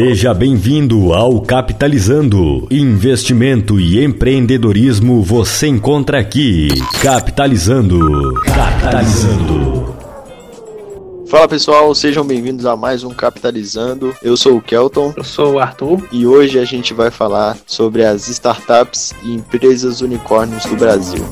Seja bem-vindo ao Capitalizando. Investimento e empreendedorismo você encontra aqui. Capitalizando. Capitalizando. Fala pessoal, sejam bem-vindos a mais um Capitalizando. Eu sou o Kelton. Eu sou o Arthur. E hoje a gente vai falar sobre as startups e empresas unicórnios do Brasil.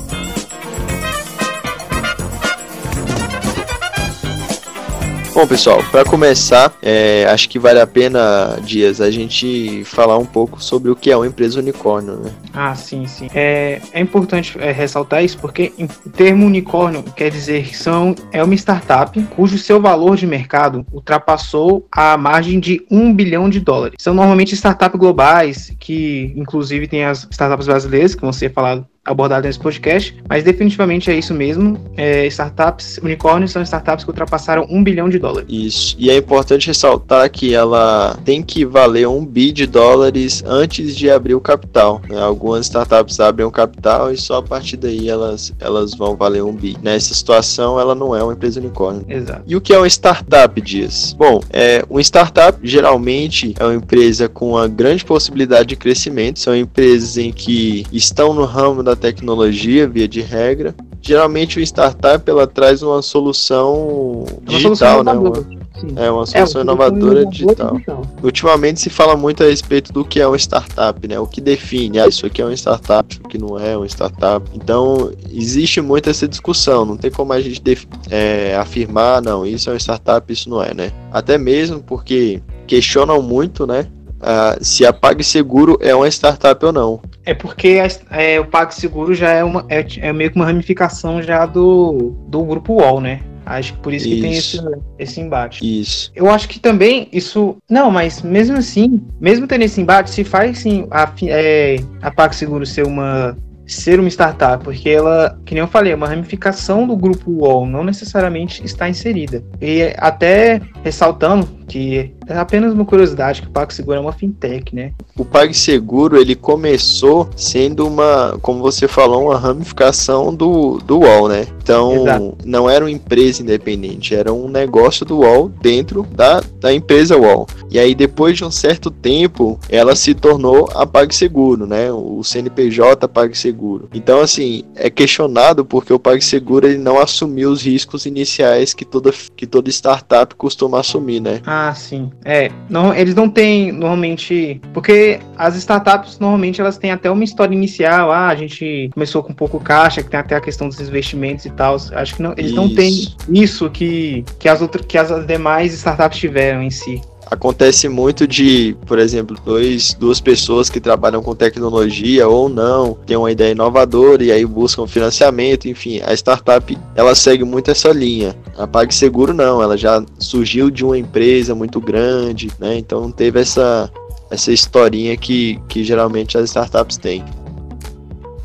Bom, pessoal, para começar, é, acho que vale a pena, Dias, a gente falar um pouco sobre o que é uma empresa unicórnio, né? Ah, sim, sim. É, é importante é, ressaltar isso porque o termo unicórnio quer dizer que são, é uma startup cujo seu valor de mercado ultrapassou a margem de um bilhão de dólares. São normalmente startups globais, que inclusive tem as startups brasileiras, que vão ser faladas abordado nesse podcast, mas definitivamente é isso mesmo. É, startups, unicórnios são startups que ultrapassaram um bilhão de dólares. Isso. E é importante ressaltar que ela tem que valer um bi de dólares antes de abrir o capital. Né? Algumas startups abrem o capital e só a partir daí elas, elas vão valer um bi. Nessa situação, ela não é uma empresa unicórnio. Exato. E o que é uma startup, Dias? Bom, é, uma startup geralmente é uma empresa com uma grande possibilidade de crescimento. São empresas em que estão no ramo da tecnologia, via de regra. Geralmente o startup ela traz uma solução é uma digital, né? Uma, é uma solução é, inovadora digital. digital. Ultimamente se fala muito a respeito do que é uma startup, né? O que define, ah, isso aqui é uma startup, isso aqui não é uma startup. Então existe muito essa discussão. Não tem como a gente é, afirmar, não, isso é uma startup, isso não é, né? Até mesmo porque questionam muito, né? Uh, se a PagSeguro é uma startup ou não. É porque é, o PagSeguro já é, uma, é, é, meio que uma ramificação já do, do grupo UOL, né? Acho que por isso, isso, que tem esse, esse embate. Isso. Eu acho que também isso. Não, mas mesmo assim, mesmo tendo esse embate, se faz sim a, é, a PagSeguro ser uma ser uma startup, porque ela, que nem eu falei, é uma ramificação do grupo UOL, não necessariamente está inserida. E até ressaltando que é apenas uma curiosidade que o PagSeguro é uma fintech, né? O PagSeguro, ele começou sendo uma, como você falou, uma ramificação do, do UOL, né? Então, Exato. não era uma empresa independente, era um negócio do UOL dentro da, da empresa UOL. E aí, depois de um certo tempo, ela se tornou a PagSeguro, né? O CNPJ PagSeguro. Então, assim, é questionado porque o PagSeguro ele não assumiu os riscos iniciais que toda, que toda startup costuma assumir, né? Ah, sim. É, não, eles não têm normalmente, porque as startups normalmente elas têm até uma história inicial, ah, a gente começou com pouco caixa, que tem até a questão dos investimentos e tal. Acho que não, eles isso. não têm isso que que as outras que as demais startups tiveram em si acontece muito de, por exemplo, dois, duas pessoas que trabalham com tecnologia ou não, têm uma ideia inovadora e aí buscam financiamento, enfim, a startup ela segue muito essa linha. A PagSeguro não, ela já surgiu de uma empresa muito grande, né? Então não teve essa essa historinha que, que geralmente as startups têm.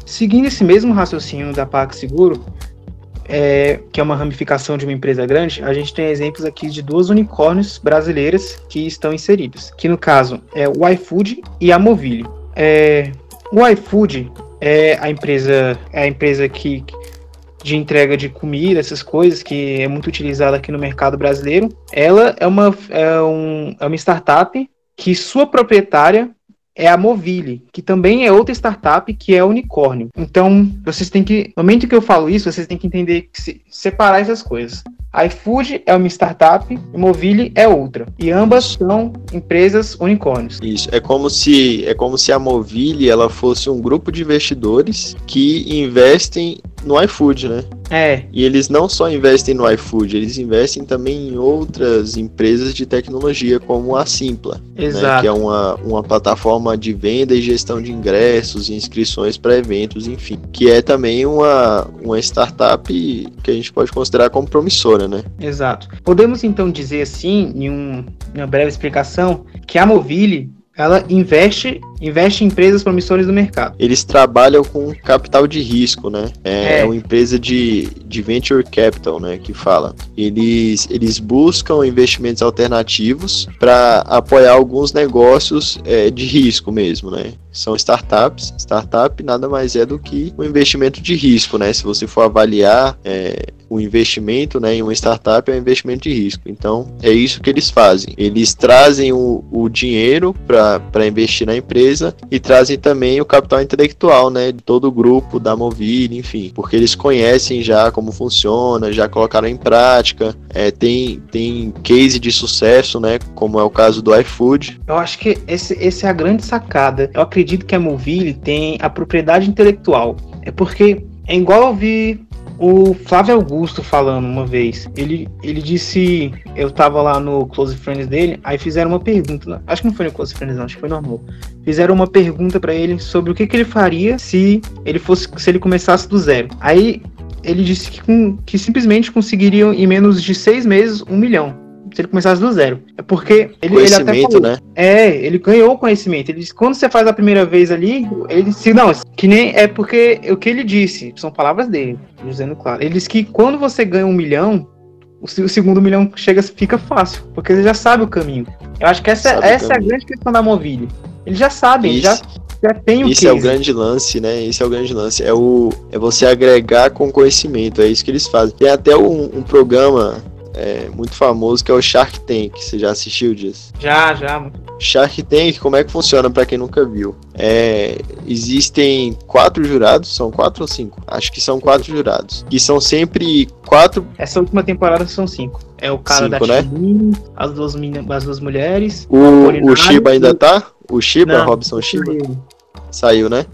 Seguindo esse mesmo raciocínio da PagSeguro, é, que é uma ramificação de uma empresa grande, a gente tem exemplos aqui de duas unicórnios brasileiras que estão inseridas, que no caso é o iFood e a Movile. É, o iFood é a empresa, é a empresa que de entrega de comida, essas coisas, que é muito utilizada aqui no mercado brasileiro. Ela é uma, é, um, é uma startup que sua proprietária é a Movile, que também é outra startup que é unicórnio. Então, vocês têm que, no momento que eu falo isso, vocês têm que entender que se, separar essas coisas iFood é uma startup e Movile é outra. E ambas são empresas unicórnios. Isso, é como se é como se a Movile ela fosse um grupo de investidores que investem no iFood, né? É. E eles não só investem no iFood, eles investem também em outras empresas de tecnologia, como a Simpla, Exato. Né? que é uma, uma plataforma de venda e gestão de ingressos e inscrições para eventos, enfim. Que é também uma, uma startup que a gente pode considerar como promissora né? Exato. Podemos então dizer assim, em, um, uma breve explicação, que a Movile ela investe, investe em empresas promissoras do mercado. Eles trabalham com capital de risco, né? É, é. uma empresa de, de venture capital, né, que fala. Eles, eles buscam investimentos alternativos para apoiar alguns negócios é, de risco mesmo, né? São startups. Startup nada mais é do que um investimento de risco, né? Se você for avaliar é, o investimento né, em uma startup, é um investimento de risco. Então, é isso que eles fazem. Eles trazem o, o dinheiro para investir na empresa e trazem também o capital intelectual, né? De todo o grupo da Movile, enfim. Porque eles conhecem já como funciona, já colocaram em prática, é, tem, tem case de sucesso, né? Como é o caso do iFood. Eu acho que esse, esse é a grande sacada. Eu acredito acredito que a Movile tem a propriedade intelectual. É porque é igual eu vi o Flávio Augusto falando uma vez. Ele, ele disse. Eu tava lá no Close Friends dele, aí fizeram uma pergunta. Acho que não foi no Close Friends, não, acho que foi normal. Fizeram uma pergunta para ele sobre o que, que ele faria se ele fosse. se ele começasse do zero. Aí ele disse que, com, que simplesmente conseguiriam em menos de seis meses um milhão se ele começasse do zero. É porque ele, ele até falou, né? É, ele ganhou conhecimento. Ele disse, quando você faz a primeira vez ali, ele disse, não, que nem é porque o que ele disse, são palavras dele, dizendo claro. Ele disse que quando você ganha um milhão, o segundo milhão chega, fica fácil, porque ele já sabe o caminho. Eu acho que essa, essa é a grande questão da Mobile. Ele já sabe, ele já, já tem o Isso é o grande lance, né? Esse é o grande lance. É, o, é você agregar com conhecimento, é isso que eles fazem. Tem até um, um programa é, muito famoso que é o Shark Tank. Você já assistiu disso? Já, já. Shark Tank, como é que funciona para quem nunca viu? É, existem quatro jurados, são quatro ou cinco? Acho que são quatro jurados. Que são sempre quatro. Essa última temporada são cinco. É o cara cinco, da né? as, duas, as duas mulheres. O, o Shiba ainda tá? O Shiba, Não, Robson Shiba? Saiu, né?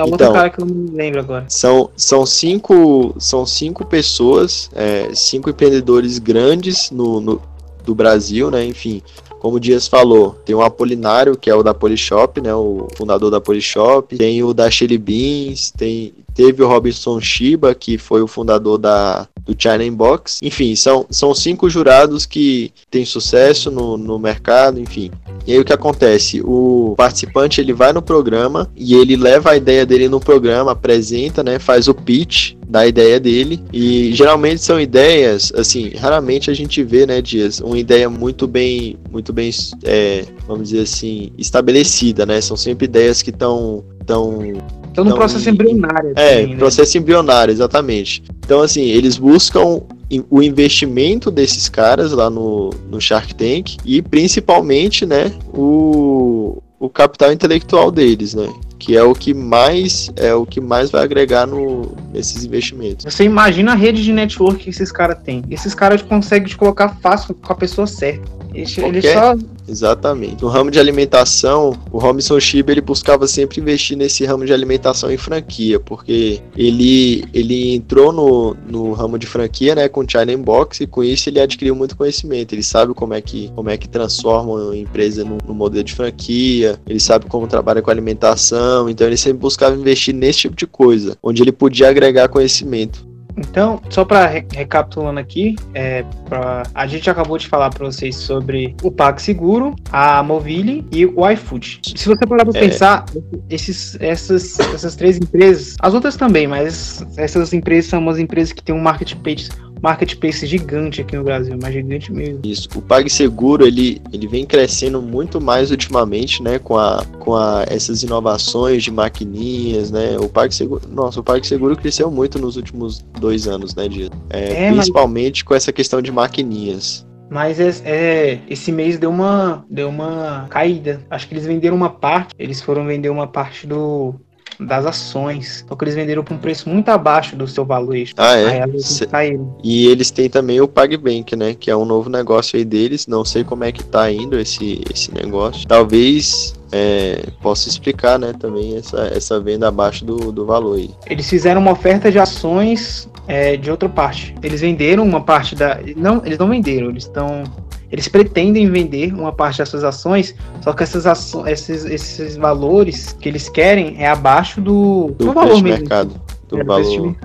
Tá outro então, cara que eu não me lembro agora. São, são, cinco, são cinco pessoas, é, cinco empreendedores grandes no, no, do Brasil, né? Enfim, como o Dias falou, tem o Apolinário, que é o da Polishop, né? O fundador da Polishop. Tem o da Shelly Beans, tem, teve o Robinson Shiba, que foi o fundador da, do China Inbox. Enfim, são, são cinco jurados que têm sucesso no, no mercado, enfim. E aí o que acontece? O participante ele vai no programa e ele leva a ideia dele no programa, apresenta, né, faz o pitch da ideia dele e geralmente são ideias, assim, raramente a gente vê, né, Dias, uma ideia muito bem, muito bem, é, vamos dizer assim, estabelecida, né? São sempre ideias que estão tão Estão no processo embrionário. É, né? processo embrionário, exatamente. Então, assim, eles buscam o investimento desses caras lá no, no Shark Tank e principalmente, né, o, o capital intelectual deles, né? Que é o que mais é o que mais vai agregar no, nesses investimentos. Você imagina a rede de network que esses caras têm. Esses caras conseguem te colocar fácil com a pessoa certa. Eles só Exatamente. No ramo de alimentação, o Robinson Shiba ele buscava sempre investir nesse ramo de alimentação em franquia, porque ele, ele entrou no, no ramo de franquia, né, com China Inbox e com isso ele adquiriu muito conhecimento. Ele sabe como é que, como é que transforma uma empresa no, no modelo de franquia, ele sabe como trabalha com alimentação, então ele sempre buscava investir nesse tipo de coisa, onde ele podia agregar conhecimento. Então, só para re recapitulando aqui, é, pra, a gente acabou de falar para vocês sobre o PagSeguro, a Movile e o iFood. Se você parar para é. pensar, esses, essas, essas três empresas, as outras também, mas essas empresas são umas empresas que têm um marketplace marketplace gigante aqui no Brasil, mas gigante mesmo. Isso. O PagSeguro, ele, ele vem crescendo muito mais ultimamente, né, com, a, com a, essas inovações de maquininhas, né, o PagSeguro, nossa, o PagSeguro cresceu muito nos últimos dois anos, né, de, é, é, principalmente mas... com essa questão de maquininhas. Mas é, é, esse mês deu uma, deu uma caída. Acho que eles venderam uma parte. Eles foram vender uma parte do, das ações. Só que eles venderam por um preço muito abaixo do seu valor Ah, é? Aí E eles têm também o PagBank, né? Que é um novo negócio aí deles. Não sei como é que tá indo esse, esse negócio. Talvez é, posso explicar, né, também essa, essa venda abaixo do, do valor aí. Eles fizeram uma oferta de ações é, de outra parte. Eles venderam uma parte da. Não, eles não venderam, eles estão eles pretendem vender uma parte das suas ações, só que essas ações, esses, esses valores que eles querem é abaixo do, do, do valor mesmo. Mercado, do é, valor.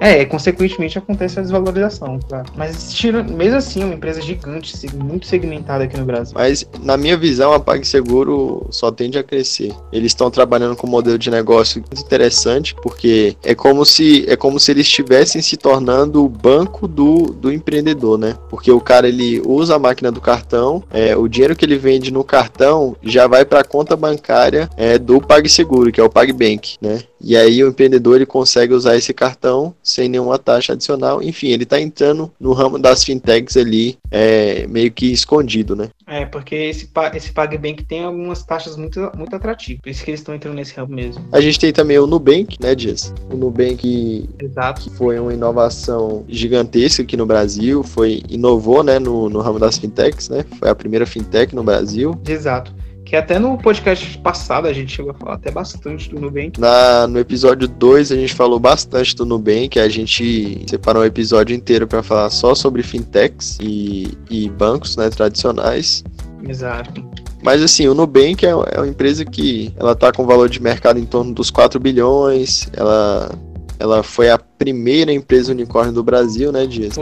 É, consequentemente acontece a desvalorização, claro. Mas tira, mesmo assim, é uma empresa gigante, muito segmentada aqui no Brasil. Mas, na minha visão, a PagSeguro só tende a crescer. Eles estão trabalhando com um modelo de negócio muito interessante, porque é como se é como se eles estivessem se tornando o banco do, do empreendedor, né? Porque o cara ele usa a máquina do cartão, é, o dinheiro que ele vende no cartão já vai para a conta bancária é, do PagSeguro, que é o PagBank, né? E aí o empreendedor ele consegue usar esse cartão sem nenhuma taxa adicional. Enfim, ele está entrando no ramo das fintechs ali, é, meio que escondido, né? É, porque esse, esse PagBank tem algumas taxas muito, muito atrativas. Por isso que eles estão entrando nesse ramo mesmo. A gente tem também o Nubank, né, Dias? O Nubank Exato. que foi uma inovação gigantesca aqui no Brasil, foi inovou, né, no, no ramo das fintechs, né? Foi a primeira fintech no Brasil. Exato. Que até no podcast passado a gente chegou a falar até bastante do Nubank. Na, no episódio 2 a gente falou bastante do Nubank, a gente separou um episódio inteiro para falar só sobre fintechs e, e bancos né, tradicionais. Exato. Mas assim, o Nubank é, é uma empresa que ela tá com valor de mercado em torno dos 4 bilhões, ela ela foi a primeira empresa unicórnio do Brasil, né, Dias?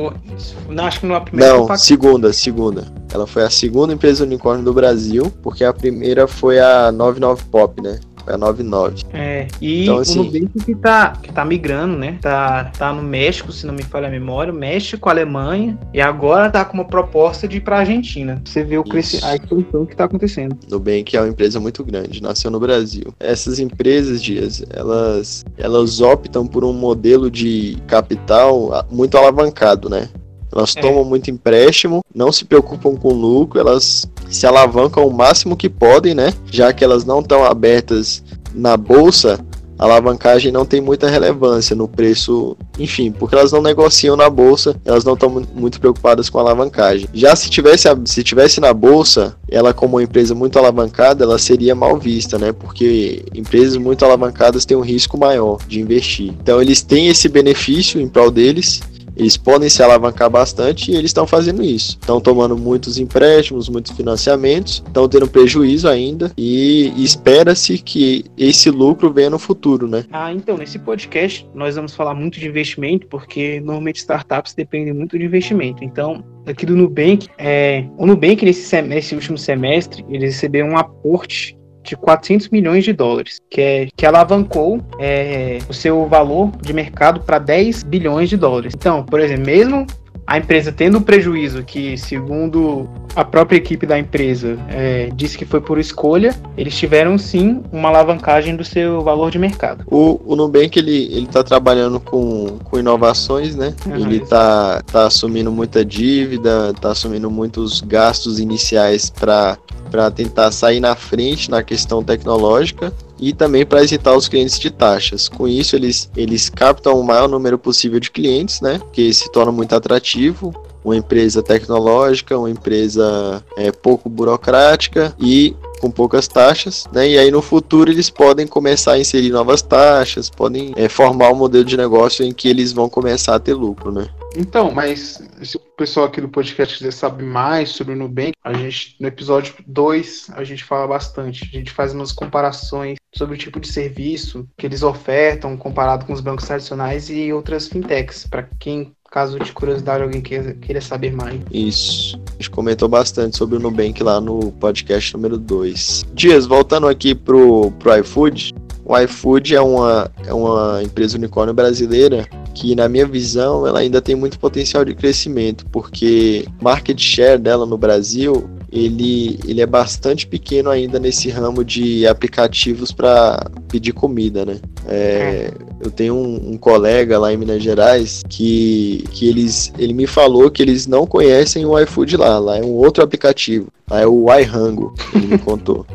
Não, acho que não é a primeira. Não, segunda, segunda. Ela foi a segunda empresa unicórnio do Brasil, porque a primeira foi a 99 Pop, né? É 99. É, e então, assim, o Nubank que tá, que tá migrando, né? Tá, tá no México, se não me falha a memória, México, Alemanha, e agora tá com uma proposta de ir pra Argentina. Você vê o crescimento, a expansão que tá acontecendo. Nubank é uma empresa muito grande, nasceu no Brasil. Essas empresas, Dias, elas, elas optam por um modelo de capital muito alavancado, né? Elas é. tomam muito empréstimo, não se preocupam com lucro, elas se alavancam o máximo que podem, né? Já que elas não estão abertas na bolsa, a alavancagem não tem muita relevância no preço, enfim, porque elas não negociam na bolsa, elas não estão muito preocupadas com a alavancagem. Já se tivesse, se tivesse na bolsa, ela como uma empresa muito alavancada, ela seria mal vista, né? Porque empresas muito alavancadas têm um risco maior de investir. Então eles têm esse benefício em prol deles eles podem se alavancar bastante e eles estão fazendo isso. Estão tomando muitos empréstimos, muitos financiamentos, estão tendo prejuízo ainda e espera-se que esse lucro venha no futuro, né? Ah, então, nesse podcast nós vamos falar muito de investimento, porque normalmente startups dependem muito de investimento. Então, aqui do Nubank, é, o Nubank nesse, nesse último semestre, ele recebeu um aporte de 400 milhões de dólares, que, é, que alavancou é, o seu valor de mercado para 10 bilhões de dólares. Então, por exemplo, mesmo a empresa tendo um prejuízo que, segundo a própria equipe da empresa é, disse que foi por escolha, eles tiveram sim uma alavancagem do seu valor de mercado. O, o Nubank ele ele está trabalhando com, com inovações, né? Uhum, ele está tá assumindo muita dívida, está assumindo muitos gastos iniciais para para tentar sair na frente na questão tecnológica e também para isentar os clientes de taxas. Com isso, eles, eles captam o maior número possível de clientes, né? Que se torna muito atrativo. Uma empresa tecnológica, uma empresa é, pouco burocrática e com poucas taxas, né? E aí no futuro eles podem começar a inserir novas taxas, podem é, formar um modelo de negócio em que eles vão começar a ter lucro, né? Então, mas se o pessoal aqui do podcast quiser saber mais sobre o Nubank, a gente, no episódio 2, a gente fala bastante. A gente faz umas comparações sobre o tipo de serviço que eles ofertam comparado com os bancos tradicionais e outras fintechs, para quem caso de curiosidade alguém queira, queira saber mais. Isso. A gente comentou bastante sobre o Nubank lá no podcast número 2. Dias, voltando aqui pro, pro iFood, o iFood é uma, é uma empresa unicórnio brasileira que, na minha visão, ela ainda tem muito potencial de crescimento, porque market share dela no Brasil ele, ele é bastante pequeno ainda nesse ramo de aplicativos para pedir comida, né? É, eu tenho um, um, colega lá em Minas Gerais que, que eles, ele me falou que eles não conhecem o iFood lá, lá é um outro aplicativo, lá é o iRango, ele me contou.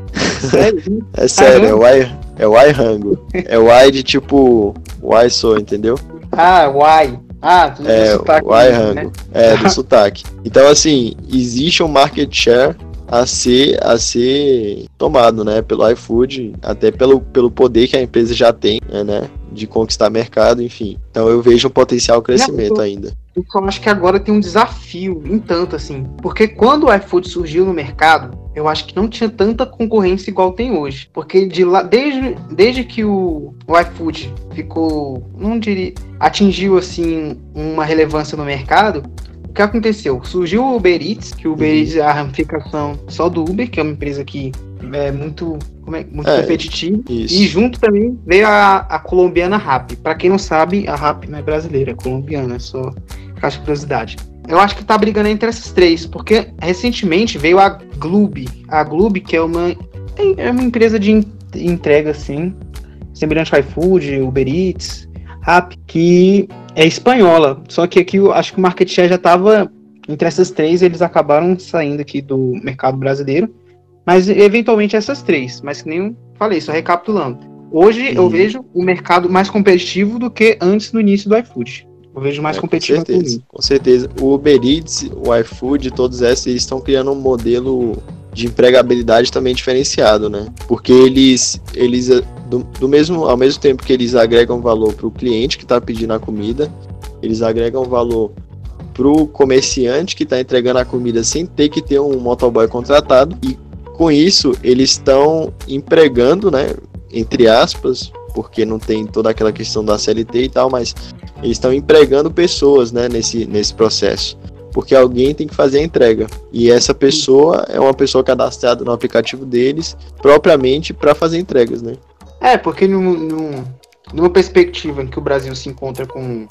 sério? É sério, é o, I, é o iRango. É o I de tipo, o I sou, entendeu? Ah, why? Ah, do é, sotaque. O iRango. Né? É, do sotaque. Então, assim, existe um market share a ser, a ser tomado, né, pelo iFood, até pelo, pelo poder que a empresa já tem, né, de conquistar mercado, enfim. Então eu vejo um potencial crescimento eu, ainda. Eu só acho que agora tem um desafio, em tanto assim, porque quando o iFood surgiu no mercado, eu acho que não tinha tanta concorrência igual tem hoje. Porque de lá, desde, desde que o, o iFood ficou, não diria, atingiu assim uma relevância no mercado, o que aconteceu? Surgiu o Uber Eats, que o Uber Eats é a ramificação só do Uber, que é uma empresa que é muito, é, muito é, competitiva. Isso. E junto também veio a, a colombiana Rap. Para quem não sabe, a Rap não é brasileira, é colombiana, é só caixa de curiosidade. Eu acho que tá brigando entre essas três, porque recentemente veio a Gloob. A Gloob, que é uma, é uma empresa de entrega, assim, semelhante ao iFood, Uber Eats, Rap, que é espanhola. Só que aqui eu acho que o market share já estava entre essas três, eles acabaram saindo aqui do mercado brasileiro. Mas eventualmente essas três. Mas que nem falei, só recapitulando. Hoje eu vejo o mercado mais competitivo do que antes no início do iFood. Eu vejo mais é, competitivo. Com certeza, com certeza. O Uber Eats, o iFood, todos esses eles estão criando um modelo de empregabilidade também diferenciado, né? Porque eles, eles do, do mesmo, ao mesmo tempo que eles agregam valor para o cliente que está pedindo a comida, eles agregam valor para o comerciante que está entregando a comida sem ter que ter um motoboy contratado e com isso eles estão empregando, né, entre aspas, porque não tem toda aquela questão da CLT e tal, mas eles estão empregando pessoas, né, nesse, nesse processo. Porque alguém tem que fazer a entrega. E essa pessoa é uma pessoa cadastrada no aplicativo deles, propriamente para fazer entregas, né? É, porque num, num, numa perspectiva em que o Brasil se encontra com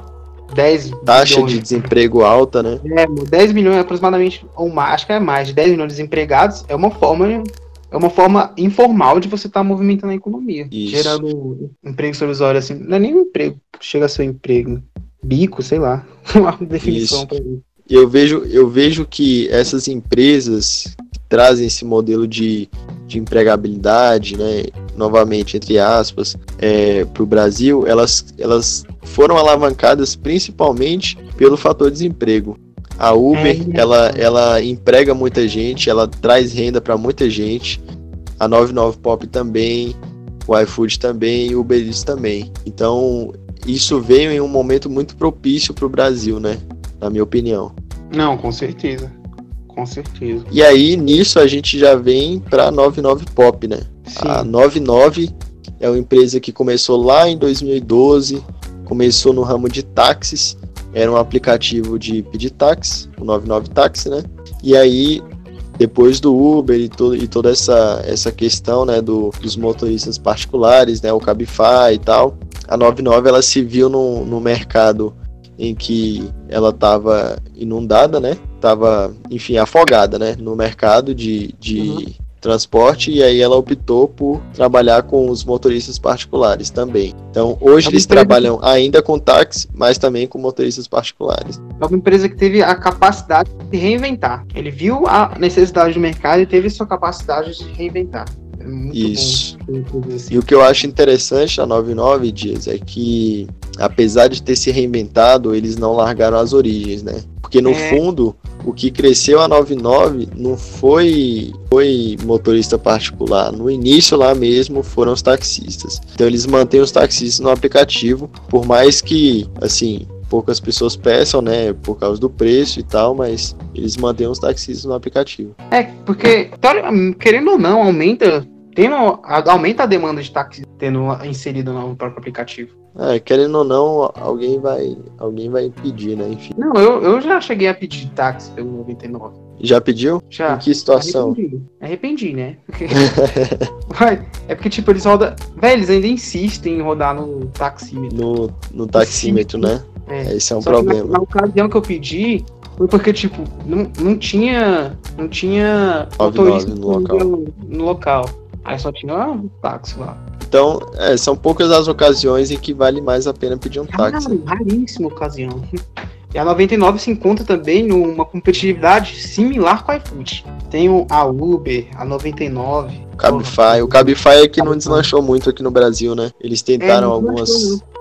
10 Taxa milhões, de desemprego alta, né? É, 10 milhões aproximadamente, ou mais, acho que é mais, de 10 milhões de desempregados, é uma forma é uma forma informal de você estar tá movimentando a economia, Isso. gerando emprego provisório assim, não é nem um emprego, chega a ser um emprego, bico, sei lá, uma definição para mim. Eu vejo, eu vejo que essas empresas que trazem esse modelo de, de empregabilidade, né, novamente, entre aspas, é, para o Brasil, elas, elas foram alavancadas principalmente pelo fator desemprego. A Uber, é, ela, ela emprega muita gente, ela traz renda para muita gente. A 99 Pop também, o iFood também e o Uber Eats também. Então, isso veio em um momento muito propício para o Brasil, né? Na minha opinião. Não, com certeza. Com certeza. E aí, nisso, a gente já vem para a 99 Pop, né? Sim. A 99 é uma empresa que começou lá em 2012, começou no ramo de táxis, era um aplicativo de pedir táxi, o 99 Táxi, né? E aí, depois do Uber e, e toda essa, essa questão, né, do, dos motoristas particulares, né, o Cabify e tal, a 99 ela se viu no, no mercado em que ela estava inundada, né? Tava, enfim, afogada, né? No mercado de, de, uhum transporte e aí ela optou por trabalhar com os motoristas particulares também. Então, hoje é eles trabalham ainda com táxi, mas também com motoristas particulares. É uma empresa que teve a capacidade de reinventar. Ele viu a necessidade do mercado e teve sua capacidade de reinventar. É Isso. Assim. E o que eu acho interessante da 99 Dias é que, apesar de ter se reinventado, eles não largaram as origens, né? Porque no é. fundo, o que cresceu a 99 não foi, foi motorista particular. No início lá mesmo foram os taxistas. Então eles mantêm os taxistas no aplicativo, por mais que, assim, poucas pessoas peçam, né, por causa do preço e tal, mas eles mantêm os taxistas no aplicativo. É, porque, querendo ou não, aumenta tendo, aumenta a demanda de táxi tendo inserido no próprio aplicativo. É, querendo ou não, alguém vai, alguém vai pedir, né? Enfim. Não, eu, eu já cheguei a pedir táxi pelo 99. Já pediu? Já. Em que situação? Arrependi, Arrependi né? é porque, tipo, eles rodam. Véi, eles ainda insistem em rodar no taxímetro. No, no taxímetro, né? É. Esse é um Só problema. Na, na, ocasião que eu pedi, foi porque, tipo, não, não tinha. Não tinha motorista no local. no local. Aí só tinha um táxi lá. Então, é, são poucas as ocasiões em que vale mais a pena pedir um táxi. Ah, raríssima ocasião. E a 99 se encontra também numa competitividade similar com a iFood. Tem a Uber, a 99. O Cabify. O Cabify é que não deslanchou muito aqui no Brasil, né? Eles tentaram é, algumas.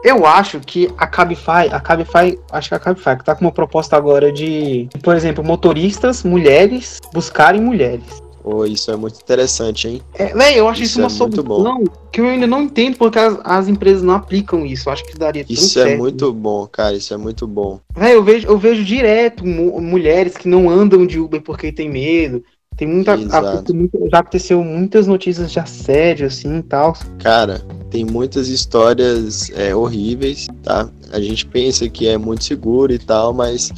Eu acho que a Cabify, a Cabify, acho que a Cabify que tá com uma proposta agora de, por exemplo, motoristas, mulheres, buscarem mulheres. Oh, isso é muito interessante, hein? É, véio, eu acho isso, isso uma é solução que eu ainda não entendo porque as, as, empresas não aplicam isso. Eu acho que daria Isso é muito bom, cara. Isso é muito bom. Véio, eu vejo, eu vejo direto mulheres que não andam de Uber porque tem medo. Tem muita, Exato. já aconteceu muitas notícias de assédio, assim, e tal. Cara, tem muitas histórias é, horríveis, tá? A gente pensa que é muito seguro e tal, mas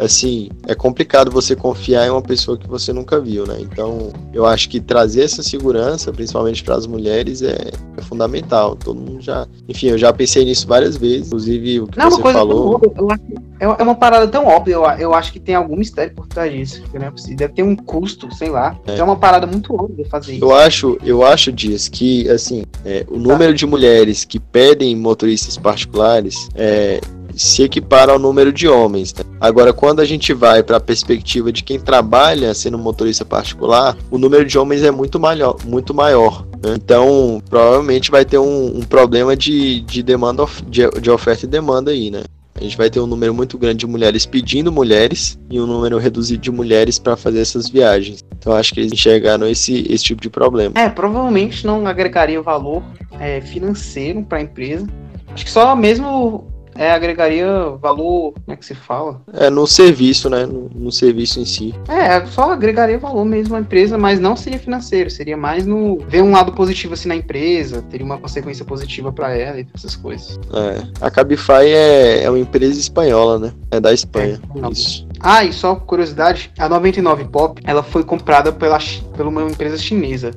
assim, é complicado você confiar em uma pessoa que você nunca viu, né? Então, eu acho que trazer essa segurança, principalmente para as mulheres, é, é, fundamental. Todo mundo já. Enfim, eu já pensei nisso várias vezes, inclusive o que Não, você uma coisa falou. Óbvia, eu acho, é uma parada tão óbvia, eu, eu acho que tem algum mistério por trás disso. É possível. Deve ter um custo, sei lá. É, é uma parada muito óbvia fazer isso. Eu acho, eu acho, Dias, que assim, é, o número de mulheres que pedem motoristas particulares é, se equipara ao número de homens. Né? Agora, quando a gente vai para a perspectiva de quem trabalha sendo motorista particular, o número de homens é muito maior. Muito maior né? Então, provavelmente vai ter um, um problema de, de demanda de, de oferta e demanda aí, né? A gente vai ter um número muito grande de mulheres pedindo mulheres e um número reduzido de mulheres para fazer essas viagens. Então acho que eles enxergaram esse, esse tipo de problema. É, provavelmente não agregaria valor é, financeiro para a empresa. Acho que só mesmo é, agregaria valor, como é que se fala? É, no serviço, né? No, no, serviço em si. É, só agregaria valor mesmo à empresa, mas não seria financeiro, seria mais no ver um lado positivo assim na empresa, teria uma consequência positiva para ela e essas coisas. É, a Cabify é, é uma empresa espanhola, né? É da Espanha. É, isso. Ah, e só curiosidade, a 99 Pop, ela foi comprada pela, por uma empresa chinesa.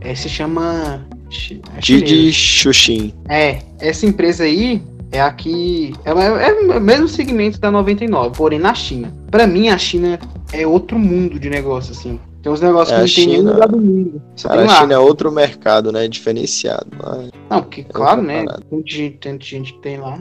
É, se chama é Didi Xuxin. É, essa empresa aí, é a que. Ela é, é o mesmo segmento da 99, porém na China. Para mim, a China é outro mundo de negócio, assim. Tem uns negócios é, que não tem nenhum lugar do mundo. Só cara, a China é outro mercado, né? Diferenciado. Não, porque, é claro, né? Tanto de, tanto de gente que tem lá.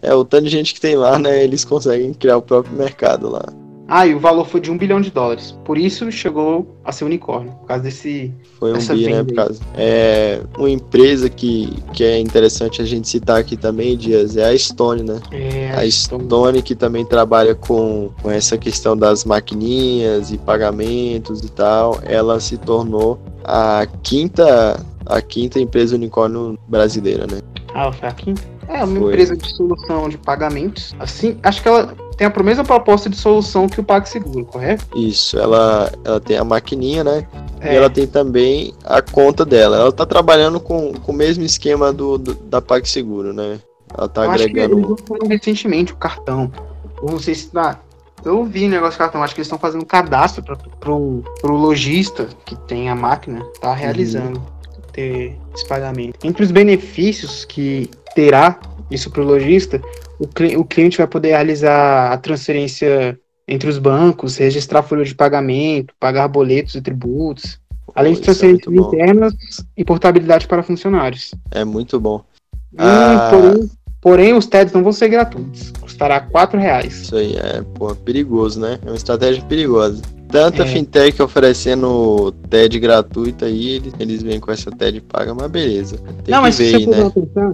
É, o tanto de gente que tem lá, né? Eles conseguem criar o próprio mercado lá. Ah, e o valor foi de um bilhão de dólares. Por isso chegou a ser unicórnio, por causa desse. Foi um bi, né? Por causa. É, uma empresa que, que é interessante a gente citar aqui também, Dias, é a Stone, né? É, a Stone que também trabalha com, com essa questão das maquininhas e pagamentos e tal. Ela se tornou a quinta, a quinta empresa unicórnio brasileira, né? Ah, foi a quinta? É, uma foi. empresa de solução de pagamentos. Assim, acho que ela tem a mesma proposta de solução que o PagSeguro, correto? Isso, ela, ela tem a maquininha, né? É. E ela tem também a conta dela. Ela tá trabalhando com, com o mesmo esquema do, do da PagSeguro, né? Ela tá eu agregando. Acho que recentemente o cartão. Eu não sei se tá. Eu vi o negócio do cartão, acho que eles estão fazendo cadastro para pro, pro lojista que tem a máquina, tá realizando uhum. ter esse pagamento. Entre os benefícios que terá isso para o lojista, o cliente vai poder realizar a transferência entre os bancos, registrar folha de pagamento, pagar boletos e tributos, além de é transferências é internas e portabilidade para funcionários. É muito bom. ah... porém, porém, os TEDs não vão ser gratuitos, custará R$ reais. Isso aí é pô, perigoso, né? É uma estratégia perigosa. Tanta é. fintech oferecendo TED gratuita aí, eles, eles vêm com essa TED paga, mas beleza. Tem não, mas ver, se você né? pensar,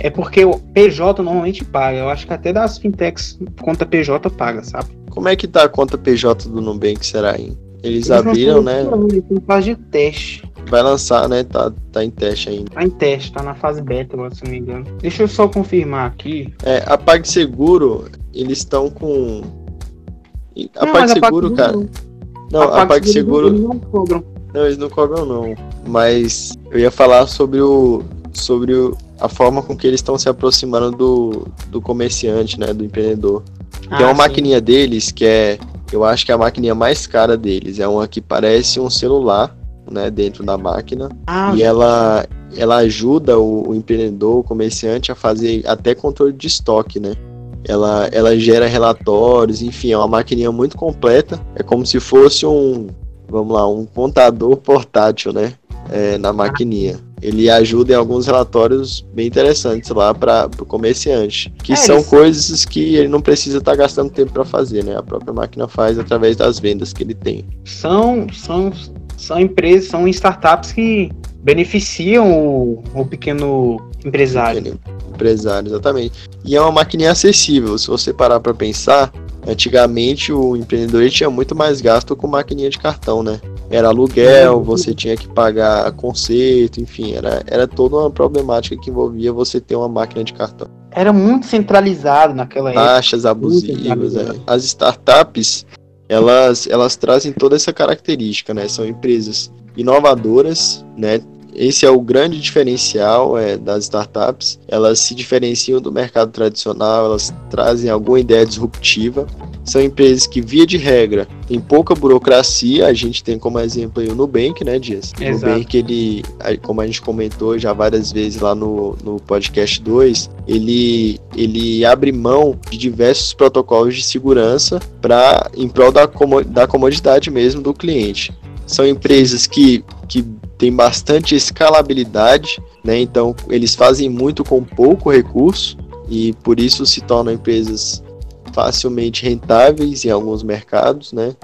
é porque o PJ normalmente paga. Eu acho que até das fintechs, conta PJ paga, sabe? Como é que tá a conta PJ do Nubank, será, hein? Eles, Eles abriram, né? Em fase de teste. Vai lançar, né? Tá, tá em teste ainda. Tá em teste, tá na fase beta agora, se não me engano. Deixa eu só confirmar aqui. É, a PagSeguro, eles estão com. A não, PagSeguro, a cara. Não, a, a PagSeguro. Não, eles não cobram, não. Mas eu ia falar sobre o. Sobre o a forma com que eles estão se aproximando do, do comerciante, né, do empreendedor. Ah, Tem uma sim. maquininha deles que é, eu acho que é a maquininha mais cara deles, é uma que parece um celular, né, dentro da máquina, ah, e ela ela ajuda o, o, empreendedor, o comerciante a fazer até controle de estoque, né? Ela, ela gera relatórios, enfim, é uma maquininha muito completa. É como se fosse um, vamos lá, um contador portátil, né? É, na maquininha ele ajuda em alguns relatórios bem interessantes lá para o comerciante, que é, são eles... coisas que ele não precisa estar tá gastando tempo para fazer, né? A própria máquina faz através das vendas que ele tem. São, são, são empresas, são startups que beneficiam o, o pequeno empresário. Pequeno empresário, exatamente. E é uma maquininha acessível. Se você parar para pensar, Antigamente o empreendedor tinha muito mais gasto com maquininha de cartão, né? Era aluguel, você tinha que pagar conserto, enfim, era, era toda uma problemática que envolvia você ter uma máquina de cartão. Era muito centralizado naquela época. Taxas abusivas. É. As startups, elas, elas trazem toda essa característica, né? São empresas inovadoras, né? Esse é o grande diferencial é, das startups. Elas se diferenciam do mercado tradicional, elas trazem alguma ideia disruptiva. São empresas que, via de regra, tem pouca burocracia. A gente tem como exemplo aí o Nubank, né, Dias? O Nubank, ele, como a gente comentou já várias vezes lá no, no podcast 2, ele, ele abre mão de diversos protocolos de segurança para em prol da, da comodidade mesmo do cliente. São empresas que, que tem bastante escalabilidade, né? Então eles fazem muito com pouco recurso e por isso se tornam empresas facilmente rentáveis em alguns mercados, né?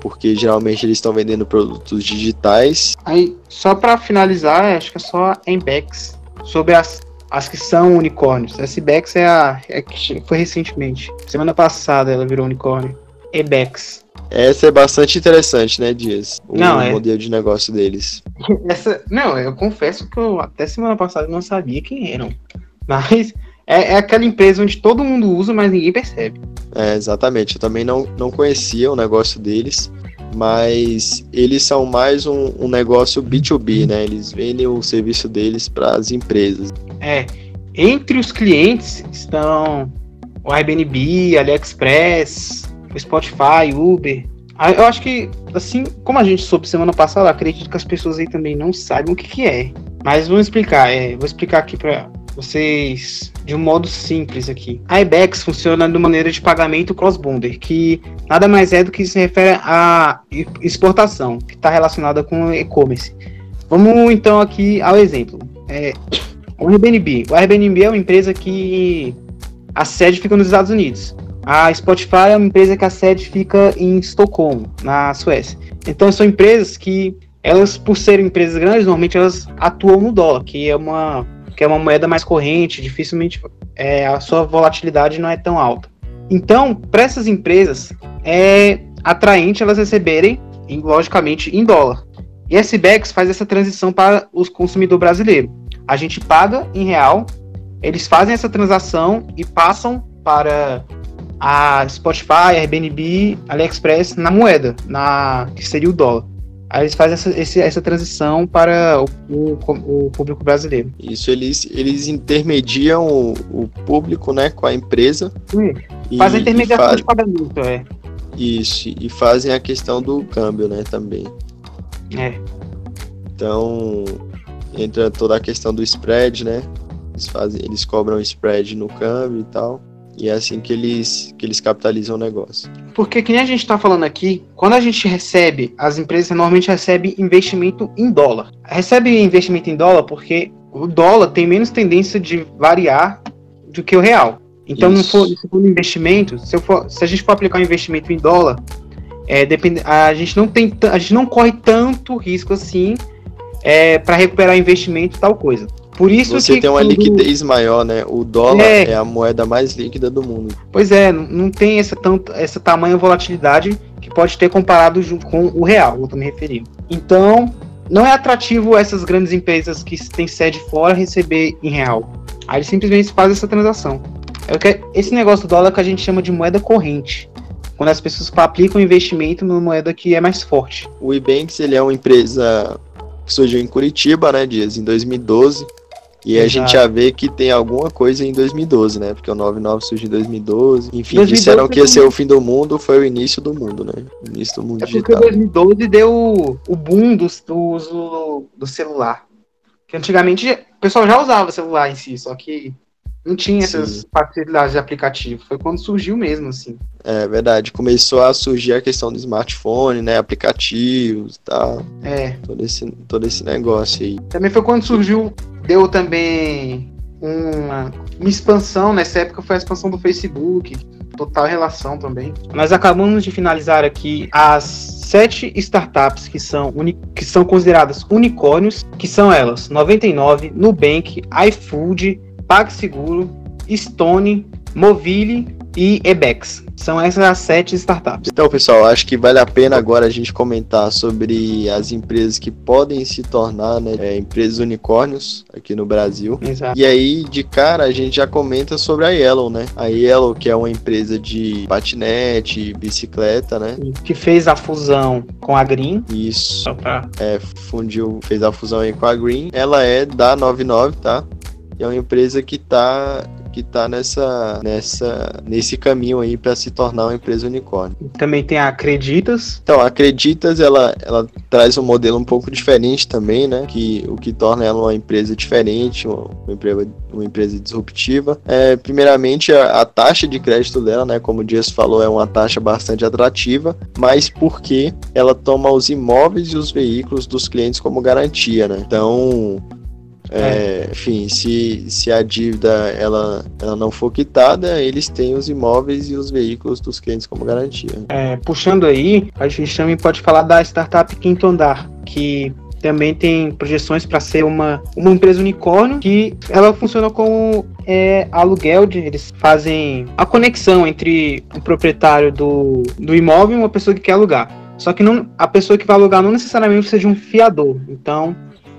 Porque geralmente eles estão vendendo produtos digitais. Aí, só para finalizar, acho que é só Embex sobre as, as que são unicórnios. A SBEX é a é que foi recentemente. Semana passada ela virou unicórnio. Ebex. Essa é bastante interessante, né, Dias? O não, é... modelo de negócio deles. Essa, não, eu confesso que eu até semana passada não sabia quem eram. Mas é, é, aquela empresa onde todo mundo usa, mas ninguém percebe. É, exatamente. Eu também não, não conhecia o negócio deles, mas eles são mais um, um negócio B2B, né? Eles vendem o serviço deles para as empresas. É. Entre os clientes estão o Airbnb, AliExpress, o Spotify, Uber. Ah, eu acho que, assim, como a gente soube semana passada, acredito que as pessoas aí também não sabem o que, que é. Mas vamos explicar, é, vou explicar aqui para vocês de um modo simples aqui. A IBEX funciona de maneira de pagamento cross-border, que nada mais é do que se refere à exportação, que está relacionada com e-commerce. Vamos então aqui ao exemplo. É, o Airbnb. O Airbnb é uma empresa que a sede fica nos Estados Unidos. A Spotify é uma empresa que a sede fica em Estocolmo, na Suécia. Então são empresas que elas, por serem empresas grandes, normalmente elas atuam no dólar, que é uma, que é uma moeda mais corrente, dificilmente é, a sua volatilidade não é tão alta. Então, para essas empresas, é atraente elas receberem, logicamente, em dólar. E a SBEX faz essa transição para os consumidor brasileiro. A gente paga em real, eles fazem essa transação e passam para a Spotify, Airbnb, AliExpress na moeda, na que seria o dólar. Aí eles fazem essa, esse, essa transição para o, o, o, público brasileiro. Isso, eles, eles intermediam o, o público né, com a empresa. Sim. Fazem a intermediação faz... de pagamento, é. Isso, e fazem a questão do câmbio, né, também. É. Então, entra toda a questão do spread, né? Eles, fazem, eles cobram spread no câmbio e tal. E é assim que eles, que eles capitalizam o negócio. Porque, que nem a gente está falando aqui, quando a gente recebe, as empresas normalmente recebem investimento em dólar. Recebe investimento em dólar porque o dólar tem menos tendência de variar do que o real. Então, não for, se for um investimento, se, for, se, a gente for aplicar um investimento em dólar, é, depende, a, gente não tem, a gente não corre tanto risco assim é, para recuperar investimento e tal coisa. Por isso Você que tem uma quando... liquidez maior, né? O dólar é... é, a moeda mais líquida do mundo. Pois é, não tem essa, tanto, essa tamanha volatilidade que pode ter comparado com o real, eu tô me referindo. Então, não é atrativo essas grandes empresas que têm sede fora receber em real. Aí eles simplesmente fazem essa transação. É que, esse negócio do dólar que a gente chama de moeda corrente. Quando as pessoas aplicam investimento numa moeda que é mais forte. O Ebanks ele é uma empresa que surgiu em Curitiba, né, Dias, em 2012 e Exato. a gente já vê que tem alguma coisa em 2012, né? Porque o 99 surgiu em 2012. Enfim, 2012 disseram que ia ser o fim do mundo, foi o início do mundo, né? O início do mundo é digital. Porque 2012 deu o boom do, do uso do celular. Que antigamente o pessoal já usava celular em si, só que não tinha Sim. essas facilidades de aplicativo. Foi quando surgiu mesmo, assim. É verdade. Começou a surgir a questão do smartphone, né? Aplicativos e tal. É. Todo esse, todo esse negócio aí. Também foi quando surgiu deu também uma, uma expansão, nessa época foi a expansão do Facebook, total relação também. Nós acabamos de finalizar aqui as sete startups que são, que são consideradas unicórnios, que são elas 99, Nubank, iFood, PagSeguro, Stone, Movile e Ebex. São essas as sete startups. Então, pessoal, acho que vale a pena agora a gente comentar sobre as empresas que podem se tornar né, é, empresas unicórnios aqui no Brasil. Exato. E aí, de cara, a gente já comenta sobre a Yellow, né? A Yellow, que é uma empresa de patinete, bicicleta, né? Que fez a fusão com a Green. Isso. Só pra... É, fundiu, fez a fusão aí com a Green. Ela é da 99, tá? E é uma empresa que tá que tá nessa, nessa, nesse caminho aí para se tornar uma empresa unicórnio. Também tem a Acreditas. Então, a Acreditas, ela, ela traz um modelo um pouco diferente também, né? Que, o que torna ela uma empresa diferente, uma, uma empresa, uma empresa disruptiva. É, primeiramente, a, a, taxa de crédito dela, né? Como o Dias falou, é uma taxa bastante atrativa, mas porque ela toma os imóveis e os veículos dos clientes como garantia, né? Então, é, enfim, se, se a dívida ela, ela não for quitada, eles têm os imóveis e os veículos dos clientes como garantia. É, puxando aí, a gente também pode falar da startup Quinto Andar, que também tem projeções para ser uma, uma empresa unicórnio que ela funciona como é, aluguel, de, eles fazem a conexão entre o proprietário do, do imóvel e uma pessoa que quer alugar. Só que não, a pessoa que vai alugar não necessariamente precisa de um fiador. Então,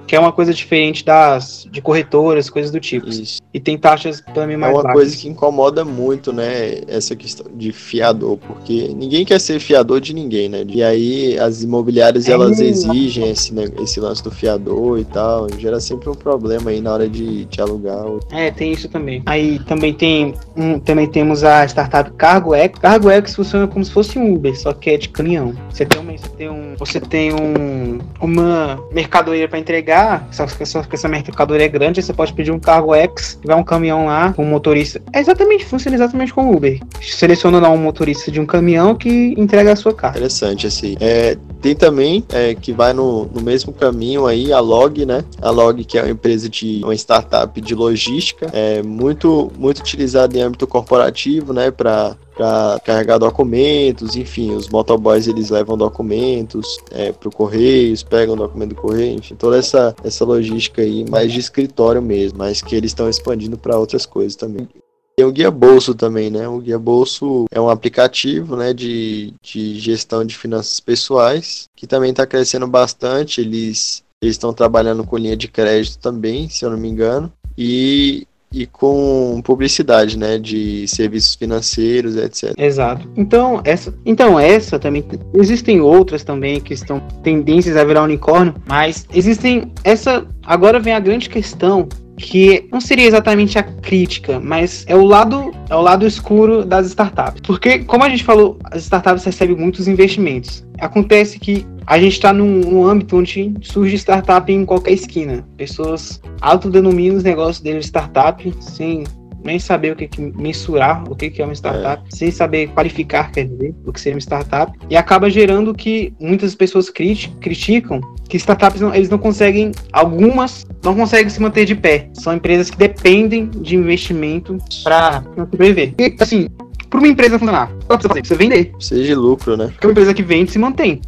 que é uma coisa diferente das de corretoras, coisas do tipo. Isso. E tem taxas também mais É uma baixas. coisa que incomoda muito, né, essa questão de fiador, porque ninguém quer ser fiador de ninguém, né? E aí as imobiliárias É elas exigem esse, né, esse lance do fiador e tal, gera sempre um problema aí na hora de, de alugar. É, tem isso também. Aí também tem um, também temos a startup CargoX. CargoX funciona como se fosse um Uber, só que é de caminhão. Você tem, uma, você tem um, você tem um, uma mercadoria para entregar, só que, só essa mercadoria é grande, você pode pedir um CargoX, vai um caminhão lá um motorista. É exatamente, funciona exatamente como Uber. Seleciona lá um motorista de um caminhão que entrega a sua carga. Interessante assim. É, tem também é, que vai no, no mesmo caminho aí a Log, né? A Log que é uma empresa de uma startup de logística, é muito muito utilizada em âmbito corporativo, né? Para para carregar documentos, enfim, os motoboys eles levam documentos é, para o correios, pegam o documento do correio, enfim, toda essa essa logística aí mais de escritório mesmo, mas que eles estão expandindo para outras coisas também. Tem o Guia Bolso também, né? O Guia Bolso é um aplicativo né, de, de gestão de finanças pessoais que também está crescendo bastante. Eles eles estão trabalhando com linha de crédito também, se eu não me engano, e, e com publicidade, né? De serviços financeiros, etc. Exato. Então, essa, então essa também existem outras também que estão tendências a virar unicórnio, mas existem essa agora vem a grande questão que não seria exatamente a crítica, mas é o lado é o lado escuro das startups. Porque como a gente falou, as startups recebem muitos investimentos. Acontece que a gente está num, num âmbito onde surge startup em qualquer esquina. Pessoas autodenominam os negócios deles de startup sem nem saber o que, que mensurar o que, que é uma startup, sem saber qualificar, quer dizer, o que seria uma startup, e acaba gerando que muitas pessoas criti criticam que startups não, eles não conseguem, algumas não conseguem se manter de pé. São empresas que dependem de investimento para sobreviver. E, assim, para uma empresa funcionar, ela precisa fazer? Precisa vender. Precisa de lucro, né? Porque uma empresa que vende se mantém.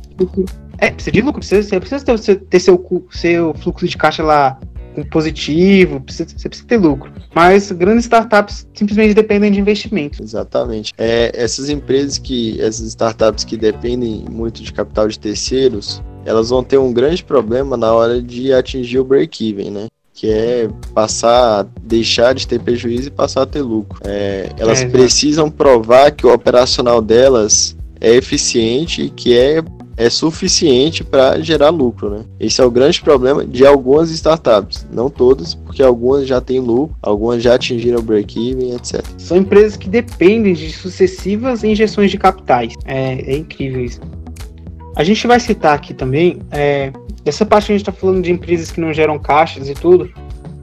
É, precisa de lucro, precisa, você precisa ter, ter seu, seu fluxo de caixa lá positivo, precisa, você precisa ter lucro. Mas grandes startups simplesmente dependem de investimento. Exatamente. É, essas empresas que, essas startups que dependem muito de capital de terceiros, elas vão ter um grande problema na hora de atingir o break-even, né? Que é passar, deixar de ter prejuízo e passar a ter lucro. É, elas É, precisam provar que o operacional delas é eficiente e que é, é suficiente para gerar lucro, né? Esse é o grande problema de algumas startups, não todas, porque algumas já têm lucro, algumas já atingiram o break-even, etc. São empresas que dependem de sucessivas injeções de capitais. É, é incrível isso. A gente vai citar aqui também, é, essa parte que a gente está falando de empresas que não geram caixas e tudo,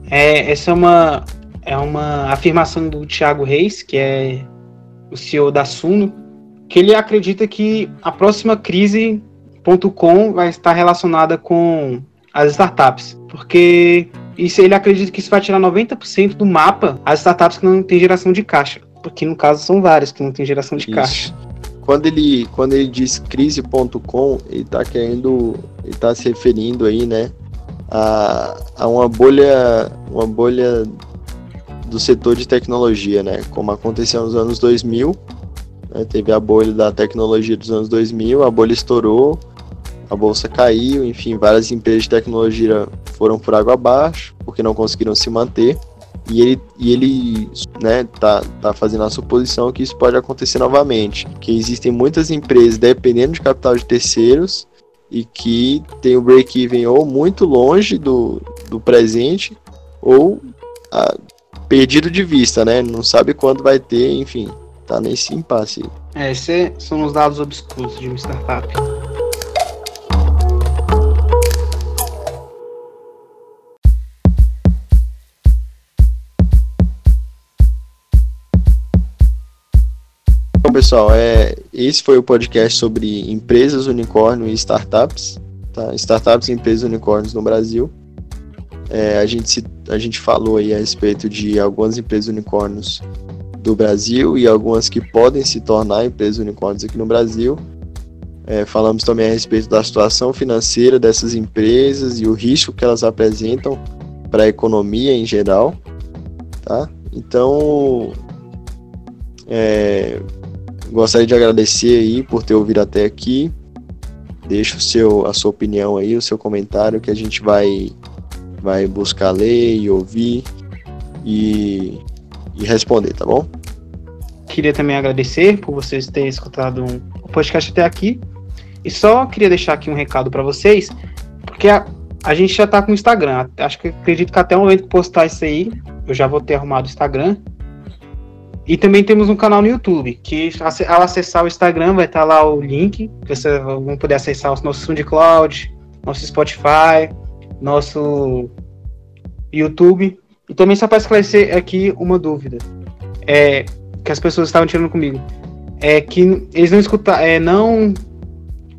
é, essa é uma, é uma afirmação do Thiago Reis, que é o CEO da Suno, que ele acredita que a próxima crise.com vai estar relacionada com as startups, porque isso ele acredita que isso vai tirar 90% do mapa as startups que não têm geração de caixa, porque no caso são várias que não têm geração de Isso. caixa. Quando ele, quando ele diz crise.com, ele tá querendo, ele tá se referindo aí, né, a, a uma bolha, uma bolha do setor de tecnologia, né? Como aconteceu nos anos 2000, né? teve a bolha da tecnologia dos anos 2000, a bolha estourou, a bolsa caiu, enfim, várias empresas de tecnologia foram por água abaixo porque não conseguiram se manter. E ele, e ele né, tá, tá fazendo a suposição que isso pode acontecer novamente. Que existem muitas empresas dependendo de capital de terceiros e que tem o break-even ou muito longe do, do presente ou a, perdido de vista, né? Não sabe quando vai ter, enfim, tá nesse impasse. É, esses são os dados obscuros de uma startup. pessoal, é, esse foi o podcast sobre empresas, unicórnio e startups. Tá? Startups e empresas unicórnios no Brasil. É, a, gente se, a gente falou aí a respeito de algumas empresas unicórnios do Brasil e algumas que podem se tornar empresas unicórnios aqui no Brasil. É, falamos também a respeito da situação financeira dessas empresas e o risco que elas apresentam para a economia em geral. Tá? Então, é, Gostaria de agradecer aí por ter ouvido até aqui. Deixa o seu, a sua opinião aí, o seu comentário que a gente vai, vai buscar ler e ouvir e, e responder, tá bom? Queria também agradecer por vocês terem escutado o podcast até aqui. E só queria deixar aqui um recado para vocês, porque a, a gente já tá com o Instagram. Acho que acredito que até o momento que postar isso aí, eu já vou ter arrumado o Instagram. E também temos um canal no YouTube, que ao acessar o Instagram vai estar lá o link, vocês vão poder acessar o nosso SoundCloud, nosso Spotify, nosso YouTube. E também só para esclarecer aqui uma dúvida, é, que as pessoas estavam tirando comigo, é que eles não escutam, é, não...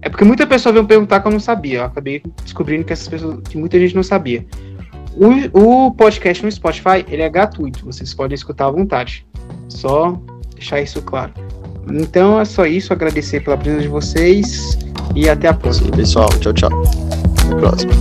É porque muita pessoa veio perguntar que eu não sabia, eu acabei descobrindo que essas pessoas, que muita gente não sabia. O, o podcast no Spotify, ele é gratuito, vocês podem escutar à vontade. Só deixar isso claro. Então é só isso, agradecer pela presença de vocês e até a próxima. Sim, pessoal, tchau, tchau. Até a próxima.